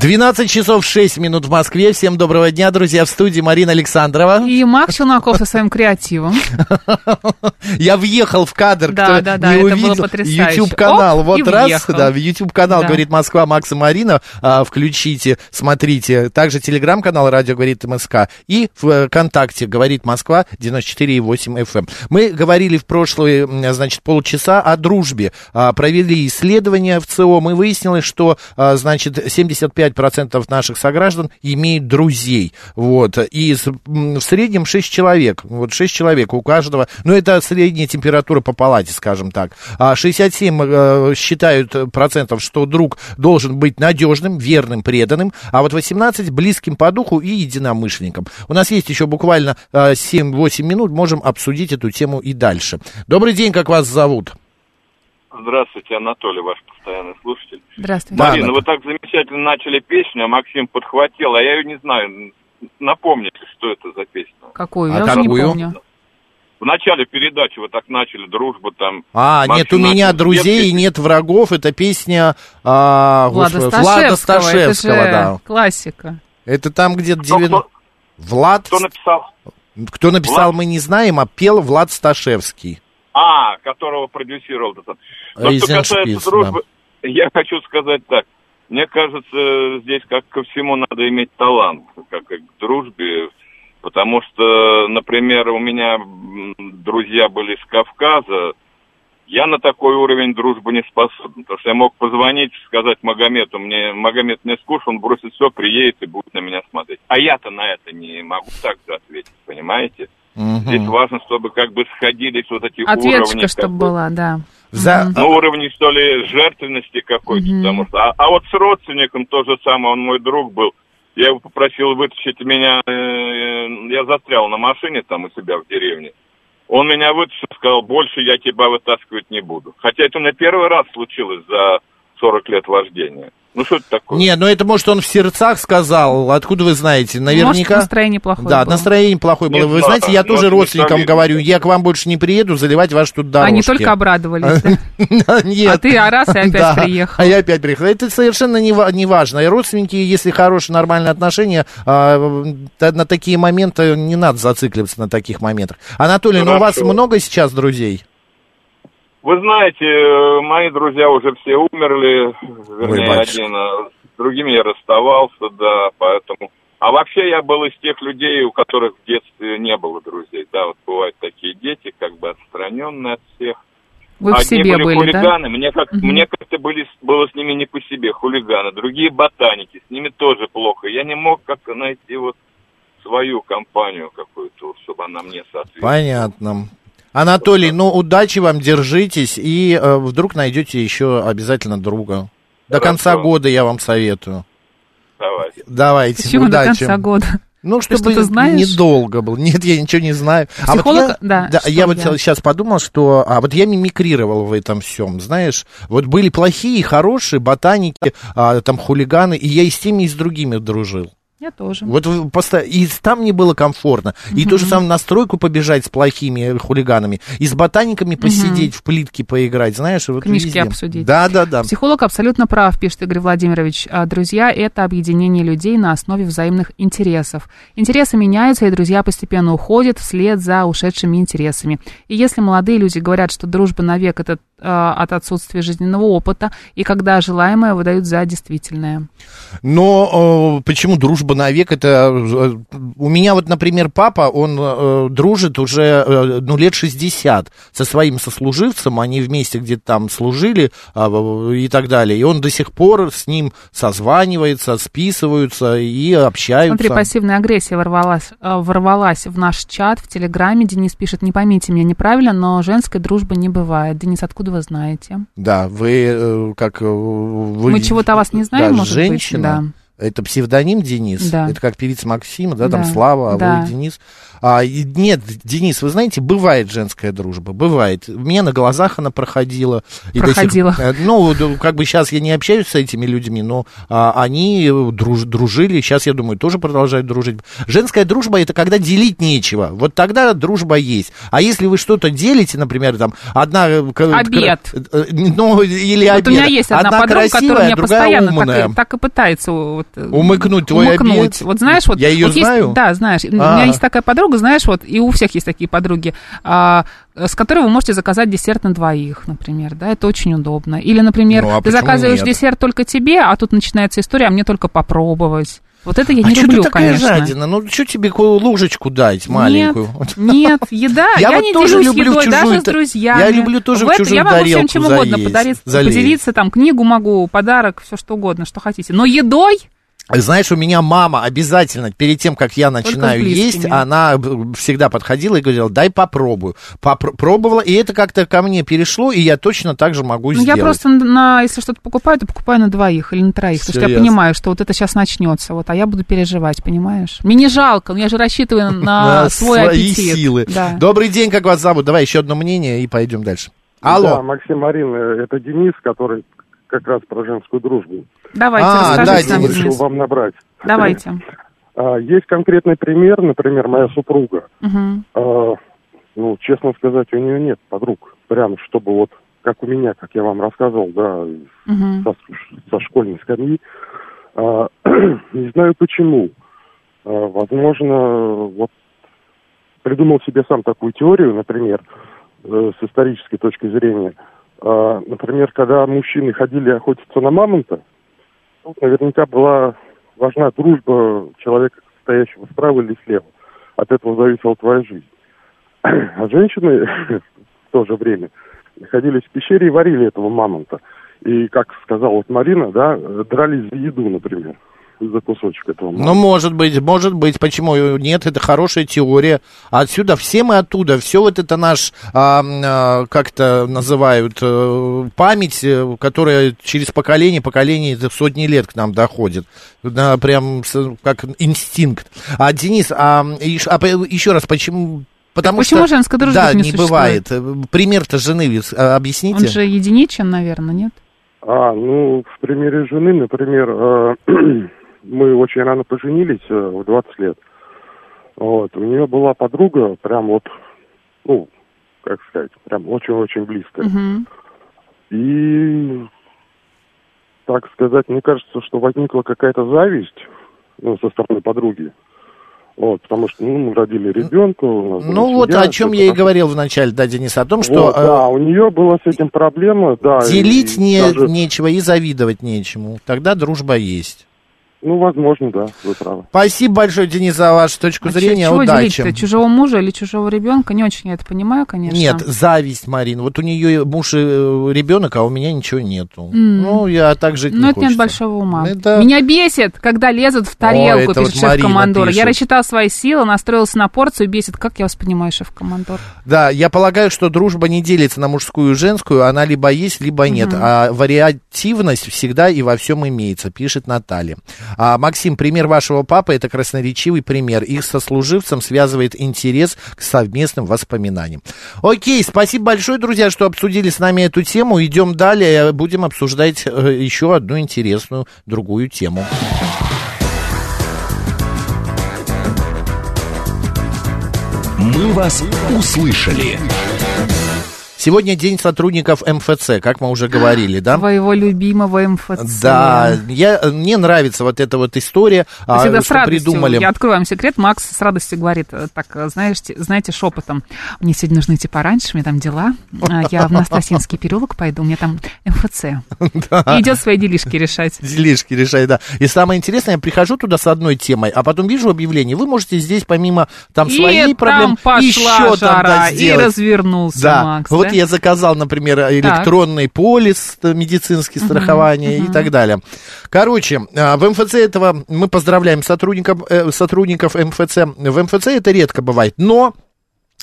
12 часов 6 минут в Москве. Всем доброго дня, друзья. В студии Марина Александрова. И Мак Челноков со своим креативом. Я въехал в кадр, Да, кто да, да, не это увидел. было потрясающе. YouTube-канал. Оп, вот раз, въехал. да, в YouTube-канал Да. говорит Москва, Макс и Марина. А, включите, смотрите. Также телеграм-канал Радио говорит МСК. И в ВКонтакте говорит Москва 94,8 FM. эм. Мы говорили в прошлые, значит, полчаса о дружбе. А, Провели исследование в ЦИО. Мы выяснили, что, а, значит, 75% наших сограждан имеют друзей. Вот. И в среднем 6 человек. Вот 6 человек у каждого. Ну, это средняя температура по палате, скажем так. А 67 э, считают э, процентов, что друг должен быть надежным, верным, преданным. А вот 18 близким по духу и единомышленником. У нас есть еще буквально э, 7-8 минут. Можем обсудить эту тему и дальше. Добрый день, как вас зовут? Здравствуйте, Анатолий, ваш постоянный слушатель. Здравствуйте. Да, Марина, Анатолий. вы так замечательно начали песню, а Максим подхватил, а я ее не знаю. Напомните, что это за песня. Какую? А Я уже не какую? помню. В начале передачи вы так начали, дружба там. А, Максим нет у меня начал друзей и нет врагов. Это песня а, Влада господи, Сташевского. Влада Сташевского, это же да. классика. Это там где-то Кто, девян- кто- Влад, кто написал? кто написал, Влад? мы не знаем, а пел Влад Сташевский. А, которого продюсировал. этот. Но что касается дружбы, я хочу сказать так. Мне кажется, здесь как ко всему надо иметь талант, как и к дружбе, потому что, например, у меня друзья были с Кавказа, я на такой уровень дружбы не способен, потому что я мог позвонить, сказать Магомету, мне Магомед мне скучно, он бросит все, приедет и будет на меня смотреть. А я-то на это не могу так же ответить, понимаете? Мгм. Здесь важно, чтобы как бы сходились вот эти уровни. Ответочка, чтобы бы, была, да. За- на уровне, что ли, жертвенности какой-то, Мгм. потому что... А, а вот с родственником то же самое, он мой друг был. Я его попросил вытащить меня, э, я застрял на машине там у себя в деревне. Он меня вытащил, сказал, больше я тебя вытаскивать не буду. Хотя это на первый раз случилось за 40 лет вождения. Ну что это такое? Не, ну это может он в сердцах сказал. Откуда вы знаете? Может, Наверняка. настроение плохое Да, было. настроение плохое Не было. Вы знаю, знаете, я может, тоже родственникам говорю, я к вам больше не приеду заливать ваши тут дорожки. Они только обрадовались. Нет. А ты, а раз, и опять приехал. А я опять приехал. Это совершенно не, ва- не важно. И родственники, если хорошие, нормальные отношения, а, на такие моменты не надо зацикливаться на таких моментах. Анатолий, ну у вас много сейчас друзей? Вы знаете, э, мои друзья уже все умерли, вернее, батюшка. один, а с другими я расставался, да, поэтому... А вообще я был из тех людей, у которых в детстве не было друзей, да, вот бывают такие дети, как бы отстраненные от всех. Вы в Одни себе были, были, да? хулиганы, мне, как, Мгм. мне как-то были, было с ними не по себе, хулиганы, другие ботаники, с ними тоже плохо. Я не мог как-то найти вот свою компанию какую-то, чтобы она мне соответствовала. Понятно. Анатолий, ну удачи вам, держитесь, и э, вдруг найдете еще обязательно друга. До Хорошо. конца года я вам советую. Давайте. Давайте, Почему до удачи. конца года? Ну, Ты чтобы знаешь? недолго был. Нет, я ничего не знаю. А вот Психолог? я, Да, что я вот я? сейчас подумал, что... А вот я мимикрировал в этом всем, знаешь. Вот были плохие, хорошие, ботаники, а, там хулиганы, и я и с теми, и с другими дружил. Я тоже. Вот поста- и там мне было комфортно. И то же самое на стройку побежать с плохими хулиганами, и с ботаниками посидеть в плитке поиграть, знаешь, вот Книжки везде. обсудить. Да, да, да. Психолог абсолютно прав, пишет Игорь Владимирович. А, Друзья – это объединение людей на основе взаимных интересов. Интересы меняются, и друзья постепенно уходят вслед за ушедшими интересами. И если молодые люди говорят, что дружба навек – это а, от отсутствия жизненного опыта, и когда желаемое выдают за действительное. Но э, почему дружба навек это... э, У меня вот, например, папа, он э, дружит уже, э, ну, лет 60 со своим сослуживцем, они вместе где-то там служили в- и так далее, и он до сих пор с ним созванивается, списываются и общаются. Смотри, пассивная агрессия ворвалась, э, ворвалась в наш чат в Телеграме. Денис пишет, не поймите меня неправильно, но женской дружбы не бывает. Денис, откуда вы знаете? Да, вы э, как... э, Вы, Мы чего-то о вас не знаем, да, может быть? женщина. Это псевдоним Денис? Да. Это как певица Максима, да, там Да, Слава, а да. вы Денис? А, нет, Денис, вы знаете, бывает женская дружба, бывает. У меня на глазах она проходила. До сих- Проходила. э, ну, д- как бы сейчас я не общаюсь с этими людьми, но а, они друж- дружили, сейчас, я думаю, тоже продолжают дружить. Женская дружба это когда делить нечего. Вот тогда дружба есть. А если вы что-то делите, например, там, одна... э, Обед. э, Ну, или Вот обед. у меня есть одна, подруга, красивая, которая меня постоянно умная. так, и- так и пытается вот, э, Умыкнуть твой умыкнуть. обед? Вот знаешь, вот... Я её вот есть- знаю? да, знаешь. У А. меня есть такая подруга, знаешь, вот, и у всех есть такие подруги, а, с которой вы можете заказать десерт на двоих, например, да, это очень удобно. Или, например, Ну, а ты заказываешь нет? десерт только тебе, а тут начинается история, а мне только попробовать. Вот это я а не что люблю, ты такая конечно. жадина? Ну, что тебе ку- ложечку дать маленькую? Нет, нет, еда. Я Я, вот не тоже делюсь люблю едой, чужую даже с друзьями. я люблю тоже в это чужую Я могу всем чем угодно подарить, поделиться, там, книгу могу, подарок, все что угодно, что хотите. Но едой Знаешь, у меня мама обязательно, перед тем, как я начинаю есть, она всегда подходила и говорила, дай попробую. Попро- пробовала, и это как-то ко мне перешло, и я точно так же могу Ну, сделать. я просто на, если что-то покупаю, то покупаю на двоих или на троих, Всё потому что я понимаю, что вот это сейчас начнется, вот, а я буду переживать, понимаешь? Мне не жалко, но я же рассчитываю на, На свой свои аппетит. силы. Да. Добрый день, как вас зовут? Давай еще одно мнение и пойдем дальше. Алло. Да, Максим Марин, это Денис, который как раз про женскую дружбу. Давайте, А, расскажите да, нам. Решил вам набрать. Давайте. А, Есть конкретный пример, например, моя супруга. А, Ну, честно сказать, у нее нет подруг. Прям, чтобы вот, как у меня, как я вам рассказывал, да, Мгм. со, со школьной скамьи. А, Не знаю почему. Возможно, вот придумал себе сам такую теорию, например, э, с исторической точки зрения. А, Например, когда мужчины ходили охотиться на мамонта, тут наверняка была важна дружба человека, стоящего справа или слева. От этого зависела твоя жизнь. А женщины в то же время находились в пещере и варили этого мамонта. И, как сказала вот Марина, да, дрались за еду, например, за кусочек этого Ну, может быть, может быть, почему нет, это хорошая теория. Отсюда все мы оттуда, все вот это наш, а, а, как это называют, э, память, э, которая через поколение, поколение, сотни лет к нам доходит. Да, прям как инстинкт. А, Денис, а, а еще раз, почему... Потому почему что, женской дружбы Да, не не бывает. Пример-то жены, а, объясните. Он же единичен, наверное, нет? А, ну, в примере жены, например, э, мы очень рано поженились, э, в 20 лет. Вот, у нее была подруга, прям вот, ну, как сказать, прям очень-очень близкая. Мгм. И, так сказать, мне кажется, что возникла какая-то зависть ну, со стороны подруги. Вот, потому что ну, мы родили ребенка. у нас Ну вот семья, о чем я и говорил вначале, да, Денис, о том, что Вот, э, да, у нее была с этим проблема, да. и делить не, даже- нечего и завидовать нечему. Тогда дружба есть. Ну, возможно, да, вы правы. Спасибо большое, Денис, за вашу точку А зрения. чего Удачи. делить-то? Чужого мужа или чужого ребенка? Не очень я это понимаю, конечно. Нет, зависть, Марин. Вот у нее муж и э, ребенок, а у меня ничего нету. М. Ну, я так жить Ну, не это нет хочется. большого ума. Это- Меня бесит, когда лезут в тарелку, это пишет вот шеф Марина командора. Я рассчитал свои силы, настроился на порцию, бесит. Как я вас понимаю, шеф командор? Да, я полагаю, что дружба не делится на мужскую и женскую, она либо есть, либо нет. А вариативность всегда и во всем имеется, пишет Наталья. А, Максим, пример вашего папы это красноречивый пример. Их сослуживцам связывает интерес к совместным воспоминаниям. Окей, спасибо большое, друзья, что обсудили с нами эту тему. Идем далее, будем обсуждать э, еще одну интересную другую тему. Сегодня день сотрудников МФЦ, как мы уже говорили, да? Твоего любимого МФЦ. Да, я, мне нравится вот эта вот история, а, Всегда с что радостью. придумали. Я открою вам секрет. Макс с радостью говорит, э, так, э, знаешь, те- знаете, шепотом. Мне сегодня нужно идти пораньше, у меня там дела. А, Я в Настасинский переулок пойду, у меня там МФЦ. И идет свои делишки решать. Делишки решай, да. И самое интересное, я прихожу туда с одной темой, а потом вижу объявление. Вы можете здесь помимо там проблемы пошла еще там да, жара, и сделать. развернулся Да, Макс. вот да? я заказал, например, электронный полис, э, медицинский страхование и так далее. Короче, а, в МФЦ этого мы поздравляем сотрудников, э, сотрудников МФЦ. В МФЦ это редко бывает, но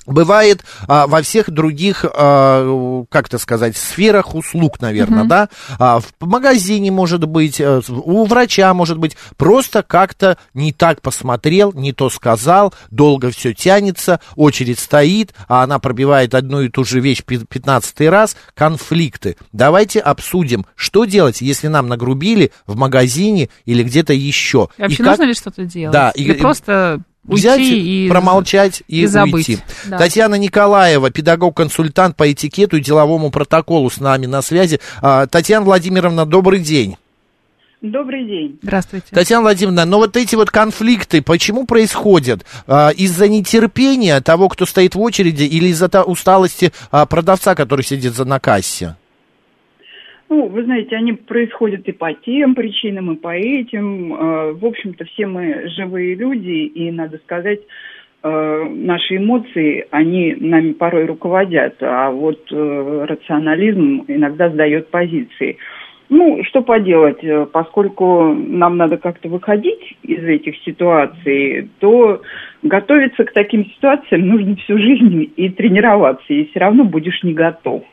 Бывает а, во всех других, а, как это сказать, сферах услуг, наверное, да. А, в магазине может быть, э, у врача может быть, просто как-то не так посмотрел, не то сказал, долго все тянется, очередь стоит, а она пробивает одну и ту же вещь пи- пятнадцатый раз, конфликты. Давайте обсудим, что делать, если нам нагрубили в магазине или где-то еще. И Вообще И как- нужно ли что-то делать? Да, Или и- просто взять, уйти и... промолчать и, и забыть. уйти. Да. Татьяна Николаева, педагог-консультант по этикету и деловому протоколу с нами на связи. А, Татьяна Владимировна, добрый день. Добрый день. Здравствуйте. Татьяна Владимировна, но вот эти вот конфликты, почему происходят? А, из-за нетерпения того, кто стоит в очереди, или из-за та- усталости а, продавца, который сидит за на кассе? Ну, вы знаете, они происходят и по тем причинам, и по этим. Э, В общем-то, все мы живые люди, и, надо сказать, э, наши эмоции, они нами порой руководят, а вот э, рационализм иногда сдает позиции. Ну, что поделать, поскольку нам надо как-то выходить из этих ситуаций, то готовиться к таким ситуациям нужно всю жизнь и тренироваться, и все равно будешь не готов.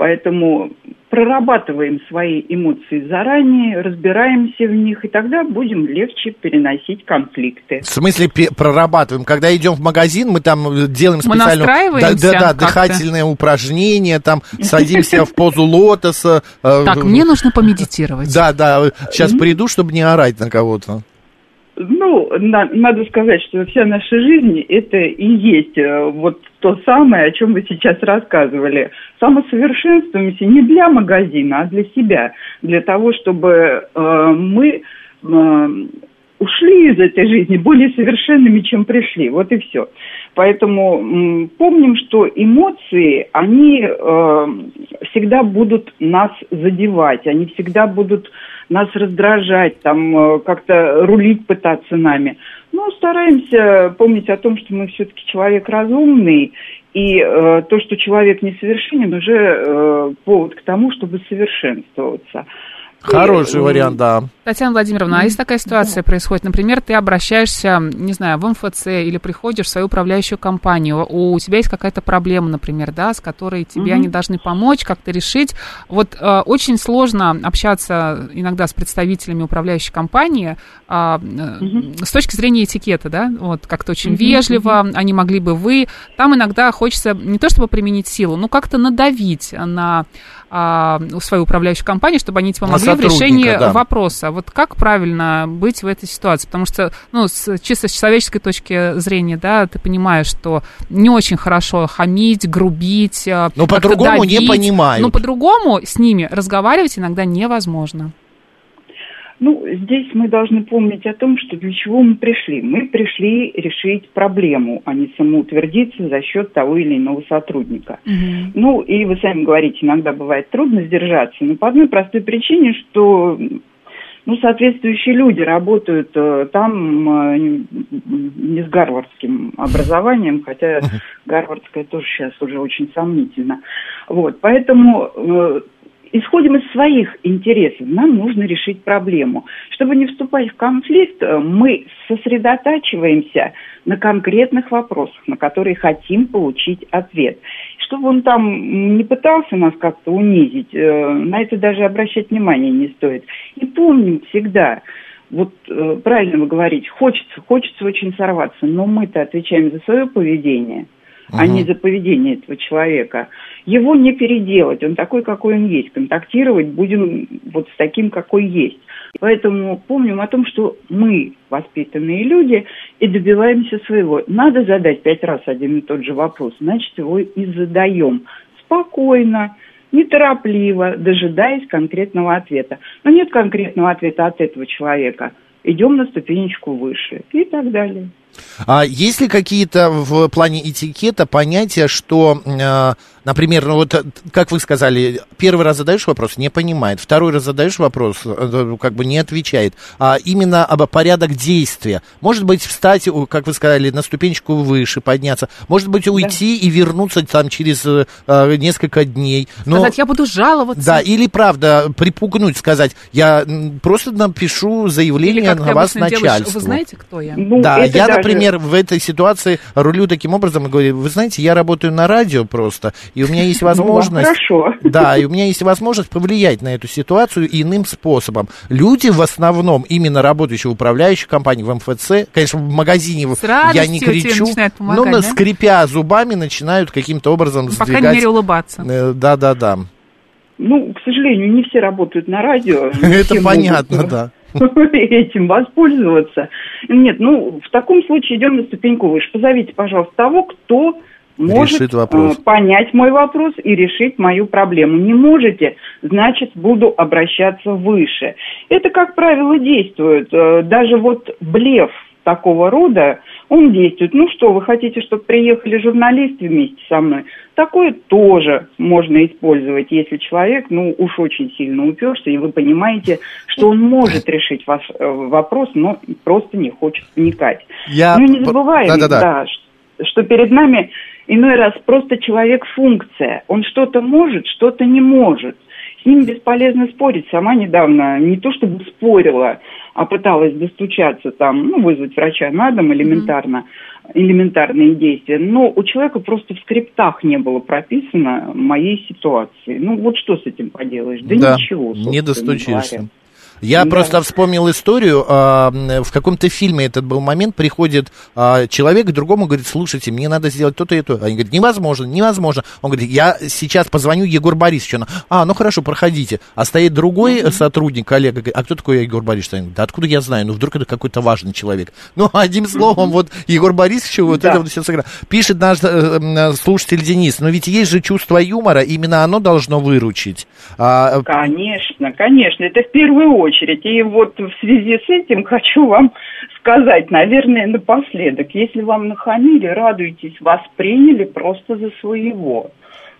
Поэтому прорабатываем свои эмоции заранее, разбираемся в них, и тогда будем легче переносить конфликты. В смысле прорабатываем? Когда идем в магазин, мы там э, делаем специально... Да, да, как-то? дыхательные упражнения, там садимся в позу лотоса. э, Так, мне нужно помедитировать. Да, да, сейчас приду, чтобы не орать на кого-то. Ну, на- надо сказать, что вся наша жизнь это и есть э, вот то самое, о чем вы сейчас рассказывали. Самосовершенствуемся не для магазина, а для себя, для того, чтобы э, мы э, ушли из этой жизни более совершенными, чем пришли. Вот и все. Поэтому м, помним, что эмоции, они э, всегда будут нас задевать, они всегда будут нас раздражать, там э, как-то рулить пытаться нами. Но стараемся помнить о том, что мы все-таки человек разумный, и э, то, что человек несовершенен, уже э, повод к тому, чтобы совершенствоваться. Хороший вариант, да. Татьяна Владимировна, а если такая ситуация происходит, например, ты обращаешься, не знаю, в МФЦ или приходишь в свою управляющую компанию, у тебя есть какая-то проблема, например, да, с которой тебе Мгм. они должны помочь, как-то решить. Вот э, очень сложно общаться иногда с представителями управляющей компании а, э, с точки зрения этикета, да, вот как-то очень Мгм, вежливо, они могли бы вы. Там иногда хочется не то чтобы применить силу, но как-то надавить на а, свою управляющую компанию, чтобы они тебе На помогли в решении да. вопроса. Вот как правильно быть в этой ситуации? Потому что, ну, с, чисто с человеческой точки зрения, да, ты понимаешь, что не очень хорошо хамить, грубить. э, Но по-другому не давить. понимают. Но по-другому с ними разговаривать иногда невозможно. Ну, здесь мы должны помнить о том, что для чего мы пришли. Мы пришли решить проблему, а не самоутвердиться за счет того или иного сотрудника. Ну, и вы сами говорите, иногда бывает трудно сдержаться, но по одной простой причине, что ну, соответствующие люди работают э, там э, не с гарвардским образованием, хотя гарвардское тоже сейчас уже очень сомнительно. Вот, поэтому э, исходим из своих интересов. Нам нужно решить проблему. Чтобы не вступать в конфликт, э, мы сосредотачиваемся на конкретных вопросах, на которые хотим получить ответ. Чтобы он там не пытался нас как-то унизить, э, на это даже обращать внимание не стоит. И помним всегда, вот э, правильно вы говорите, хочется, хочется очень сорваться, но мы-то отвечаем за свое поведение, а Мгм. не за поведение этого человека. Его не переделать, он такой, какой он есть. Контактировать будем вот с таким, какой есть. Поэтому помним о том, что мы воспитанные люди и добиваемся своего. Надо задать пять раз один и тот же вопрос, значит, его и задаем спокойно, неторопливо, дожидаясь конкретного ответа. Но нет конкретного ответа от этого человека. Идем на ступенечку выше и так далее. А есть ли какие-то в плане этикета понятия, что, э, например, ну вот, как вы сказали, первый раз задаешь вопрос, не понимает, второй раз задаешь вопрос, э, как бы не отвечает, а именно об порядок действия. Может быть, встать, как вы сказали, на ступенечку выше, подняться, может быть, уйти да. и вернуться там через э, несколько дней. Но... Сказать, я буду жаловаться. Да, или правда, припугнуть, сказать, я просто напишу заявление на вас начальству. Вы знаете, кто я? Ну, да, я, даже например, в этой ситуации рулю таким образом и говорю, вы знаете, я работаю на радио просто, и у меня есть возможность... Ну, хорошо. Да, и у меня есть возможность повлиять на эту ситуацию иным способом. Люди в основном, именно работающие в управляющей компании, в МФЦ, конечно, в магазине я не кричу, но да? скрипя зубами начинают каким-то образом ну, сдвигать... По крайней мере, улыбаться. Э, да-да-да. Ну, к сожалению, не все работают на радио. Это понятно, да. этим воспользоваться. Нет, ну, в таком случае идем на ступеньку выше. Позовите, пожалуйста, того, кто может э, понять мой вопрос и решить мою проблему. Не можете, значит, буду обращаться выше. Это, как правило, действует. Э, даже вот блеф такого рода, он действует. Ну что, вы хотите, чтобы приехали журналисты вместе со мной? Такое тоже можно использовать, если человек, ну, уж очень сильно уперся, и вы понимаете, что он может решить ваш э, вопрос, но просто не хочет вникать. Я... Ну, не забываем, да, да, да. да что, что перед нами иной раз просто человек-функция. Он что-то может, что-то не может. С ним бесполезно спорить. Сама недавно не то чтобы спорила, а пыталась достучаться там, ну, вызвать врача на дом элементарно, mm-hmm. элементарные действия. Но у человека просто в скриптах не было прописано моей ситуации. Ну, вот что с этим поделаешь? Да, да ничего, не достучишься. Говоря. Я да. просто вспомнил историю, э, в каком-то фильме этот был момент, приходит э, человек к другому, говорит, слушайте, мне надо сделать то-то и то. Они говорят, невозможно, невозможно. Он говорит, я сейчас позвоню Егор Борисовичу. А, ну хорошо, проходите. А стоит другой mm-hmm. сотрудник, коллега, говорит, а кто такой Егор Борисович? Да откуда я знаю? Ну вдруг это какой-то важный человек. Ну, одним словом, вот Егор Борисович вот да. это вот все сыграл. Пишет наш э, слушатель Денис, но ведь есть же чувство юмора, именно оно должно выручить. А, конечно, конечно, это в первую очередь очередь. И вот в связи с этим хочу вам сказать, наверное, напоследок, если вам нахамили, радуйтесь, вас приняли просто за своего.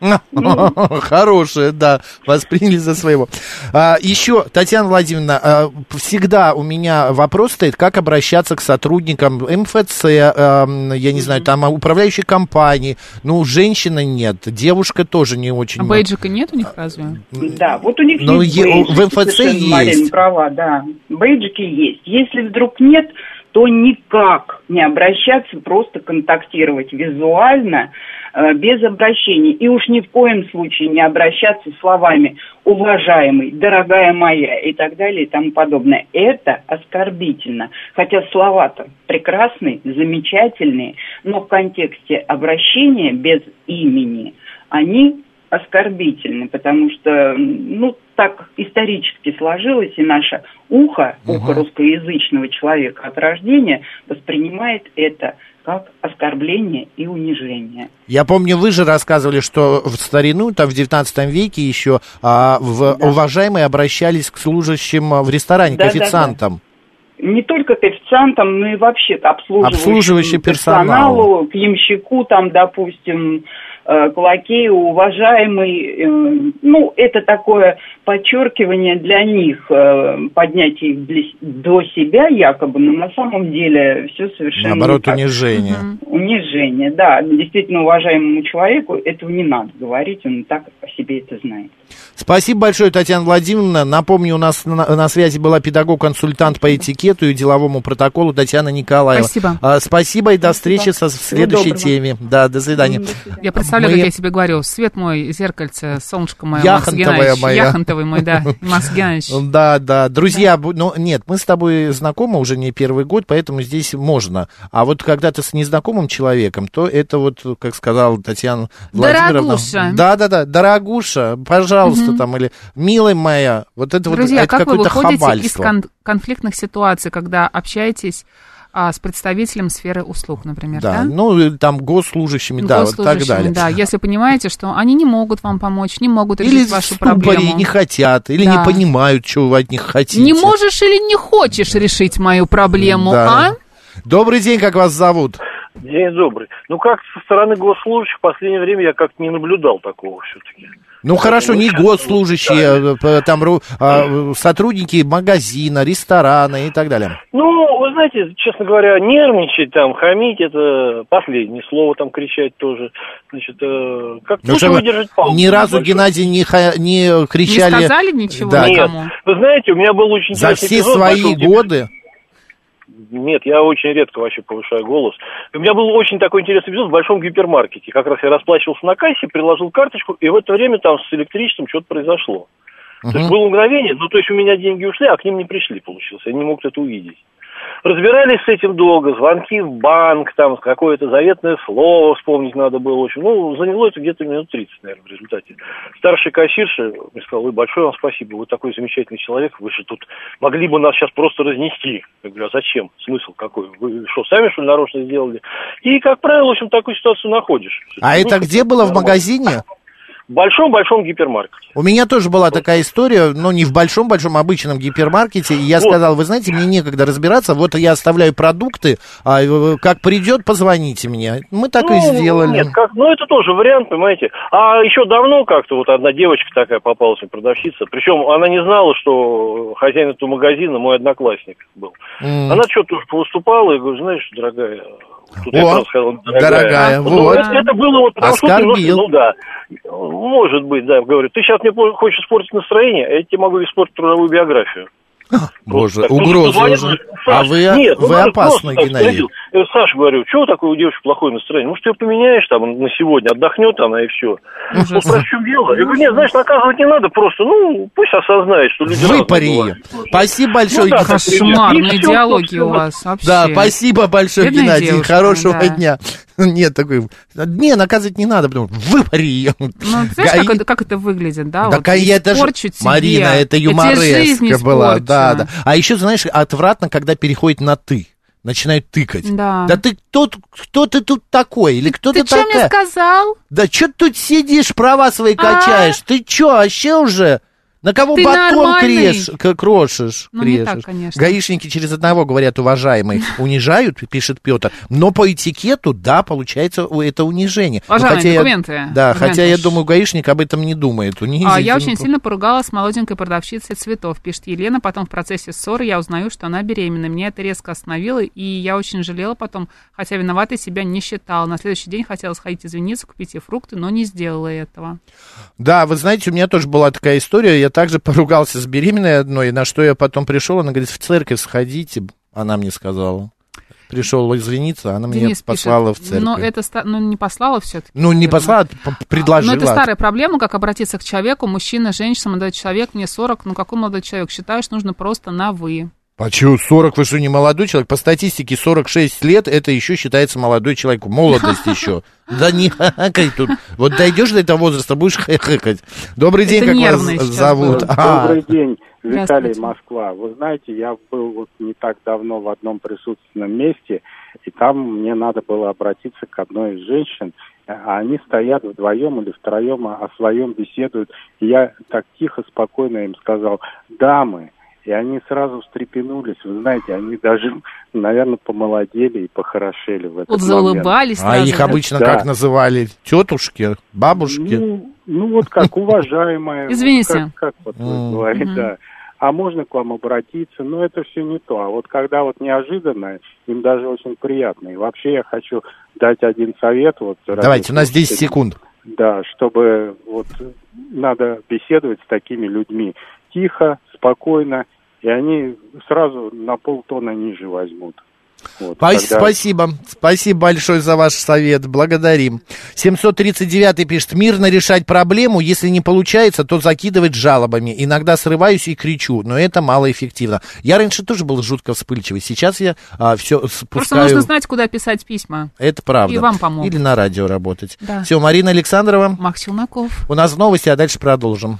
Ну. Хорошее, да, восприняли за своего. А, еще, Татьяна Владимировна, а, всегда у меня вопрос стоит, как обращаться к сотрудникам МФЦ, а, я не знаю, там управляющей компании. Ну, женщины нет, девушка тоже не очень. А бейджика нет у них разве? Да, вот у них Но есть бейджики, в МФЦ есть. Права, да. Бейджики есть. Если вдруг нет, то никак не обращаться, просто контактировать визуально, э, без обращений. И уж ни в коем случае не обращаться словами «уважаемый», «дорогая моя» и так далее и тому подобное. Это оскорбительно. Хотя слова-то прекрасные, замечательные, но в контексте обращения без имени они оскорбительны, потому что, ну, так исторически сложилось, и наше ухо, угу. ухо русскоязычного человека от рождения, воспринимает это как оскорбление и унижение. Я помню, вы же рассказывали, что в старину, там в 19 веке еще а, в, да. уважаемые обращались к служащим в ресторане, да, к официантам. Да, да. Не только к официантам, но и вообще к обслуживающему персоналу, персоналу, к ямщику, там, допустим, Э, к лакею, уважаемый. Э, ну, это такое подчеркивание для них, э, поднятие их до себя якобы, но на самом деле все совершенно Наоборот, унижение. Унижение, да. Действительно, уважаемому человеку этого не надо говорить, он так по себе это знает. Спасибо большое, Татьяна Владимировна. Напомню, у нас на, на связи была педагог-консультант по этикету и деловому протоколу Татьяна Николаева. Спасибо. А, спасибо и до встречи со, в следующей теме. Да, до свидания. Я представляю, Мы... как я тебе говорю, свет мой, зеркальце, солнышко мое, Яхонтовая моя. Яхонтовый мой, да, Масгянович. Да, да. Друзья, ну нет, мы с тобой знакомы уже не первый год, поэтому здесь можно. А вот когда ты с незнакомым человеком, то это вот, как сказала Татьяна Владимировна. Дорогуша. Да, да, да, дорогуша, пожалуйста, там, или милая моя, вот это Друзья, вот это как какое-то вы выходите хабальство. из кон- конфликтных ситуаций, когда общаетесь а, с представителем сферы услуг, например, да? Да, ну, там госслужащими, да, вот так далее. Да, если понимаете, что они не могут вам помочь, не могут Или решить вашу ступори проблему. не хотят, или Да. не понимают, что вы от них хотите. Не можешь или не хочешь решить мою проблему, Да. а? Добрый день, как вас зовут? День добрый. Ну, как со стороны госслужащих в последнее время я как-то не наблюдал такого все-таки. Ну хорошо, не госслужащие, э, там ру- а, сотрудники магазина, ресторана и так далее. Ну, вы знаете, честно говоря, нервничать там, хамить, это последнее слово там кричать тоже. Значит, э, как Ну, лучше выдержать паузу. ни разу, большой. Геннадий, не, ха- не кричали... Не сказали ничего Да. Нет. Вы знаете, у меня был очень За все эпизод свои годы... Нет, я очень редко вообще повышаю голос. У меня был очень такой интересный эпизод в большом гипермаркете. Как раз я расплачивался на кассе, приложил карточку, и в это время там с электричеством что-то произошло. То есть было мгновение, ну то есть у меня деньги ушли, а к ним не пришли, получилось. Я не мог это увидеть. Разбирались с этим долго, звонки в банк, там какое-то заветное слово вспомнить надо было. Общем, ну, заняло это где-то минут 30, наверное, в результате. Старший кассирша мне сказал, ой, большое вам спасибо, вы такой замечательный человек, вы же тут могли бы нас сейчас просто разнести. Я говорю, а зачем? Смысл какой? Вы что, сами что ли нарочно сделали? И, как правило, в общем, такую ситуацию находишь. А это где было, в магазине? Большом-большом гипермаркете. У меня тоже была такая история, но не в большом-большом обычном гипермаркете. И я Вот. сказал, вы знаете, мне некогда разбираться, вот я оставляю продукты, а э, как придет, позвоните мне. Мы так и Ну, сделали. Нет, как, ну это тоже вариант, понимаете. А еще давно как-то вот одна девочка такая попалась, продавщица. Причем она не знала, что хозяин этого магазина мой одноклассник был. М. Она что-то тоже повыступала, я говорю, знаешь, дорогая, тут О, сказал, дорогая, Ну, вот. Это, это было вот потому что немножко, ну да, может быть, да, говорю, ты сейчас мне хочешь испортить настроение, а я тебе могу испортить трудовую биографию. Боже, Так, угроза уже. А «Саш, вы, нет, ну, вы надо опасны, просто так Геннадий. Я говорю, Саша, говорю, чего такое у девушки плохое настроение? Может, ее поменяешь там на сегодня, отдохнет она и все. Ну, спрашиваю, в чем дело? Я говорю, нет, знаешь, наказывать не надо, просто, ну, пусть осознает, что люди Выпари ее. Спасибо большое. Ну да, Геннадий. Кошмарные диалоги у вас вообще. Да, спасибо большое, Бедная Геннадий. девушка, Хорошего да. дня. Нет, такой... Не, наказывать не надо, потому что выпари ее. Ну, знаешь, как это, как это выглядит, да? Да, вот, я это же... испорчу тебе, Марина, это юмореска была. Да, да. А еще, знаешь, отвратно, когда переходит на «ты». Начинают тыкать. Да. Да ты кто, кто ты тут такой? Или кто ты, Ты что мне такая? сказал? Да что ты тут сидишь, права свои качаешь? Ты что, вообще уже? На кого Ты батон нормальный? креш, к- крошишь? Ну, не крешешь? так, конечно. Гаишники через одного говорят, уважаемый, унижают, пишет Петр. Но по этикету, да, получается это унижение. Но Уважаемые, хотя я- документы. да, Документы хотя я думаю, гаишник об этом не думает. Унизить, А, я ну, очень сильно поругалась с молоденькой продавщицей цветов, пишет Елена. Потом в процессе ссоры я узнаю, что она беременна. Меня это резко остановило, и я очень жалела потом, хотя виноватой себя не считала. На следующий день хотела сходить извиниться, купить ей фрукты, но не сделала этого. Да, вы знаете, у меня тоже была такая история. Я также поругался с беременной одной, на что я потом пришел. Она говорит, в церковь сходите, она мне сказала. Пришел извиниться, она Денис послала пишет, в церковь. Но это ну, не послала все-таки. Ну, не послала, а п- предложила. Ну, это старая проблема, как обратиться к человеку, мужчина, женщина, молодой человек, мне 40, ну какой молодой человек? Считаю, что нужно просто на «вы». А что, 40, вы что, не молодой человек? По статистике 46 лет, это еще считается молодой человек. Молодость еще. Да не хахакай тут. Вот дойдешь до этого возраста, будешь хахакать. Добрый день, Это как вас зовут? А, Добрый день, Виталий. Москва. Вы знаете, я был вот не так давно в одном присутственном месте, и там мне надо было обратиться к одной из женщин, а они стоят вдвоем или втроем, о о своем беседуют. И я так тихо, спокойно им сказал, дамы, и они сразу встрепенулись. Вы знаете, они даже, наверное, помолодели и похорошели в этот Вот момент. заулыбались а их обычно Да. как называли? Тетушки? Бабушки? Ну, ну вот как уважаемая. Извините. Как, как вот вы говорите, да. А можно к вам обратиться? Но это все не то. А вот когда вот неожиданно, им даже очень приятно. И вообще я хочу дать один совет. Вот, Давайте, у нас 10 радиослушателям. секунд. Да, чтобы вот надо беседовать с такими людьми тихо, спокойно, и они сразу на полтона ниже возьмут. Вот, Спа- когда- Спасибо. Спасибо большое за ваш совет. Благодарим. 739 пишет, мирно решать проблему. Если не получается, то закидывать жалобами. Иногда срываюсь и кричу, но это малоэффективно. Я раньше тоже был жутко вспыльчивый. Сейчас я все Просто спускаю... нужно знать, куда писать письма. Это правда. И вам помогут. Или на радио работать. Да. Все, Марина Александрова. Макс Челноков. У нас новости, а дальше продолжим.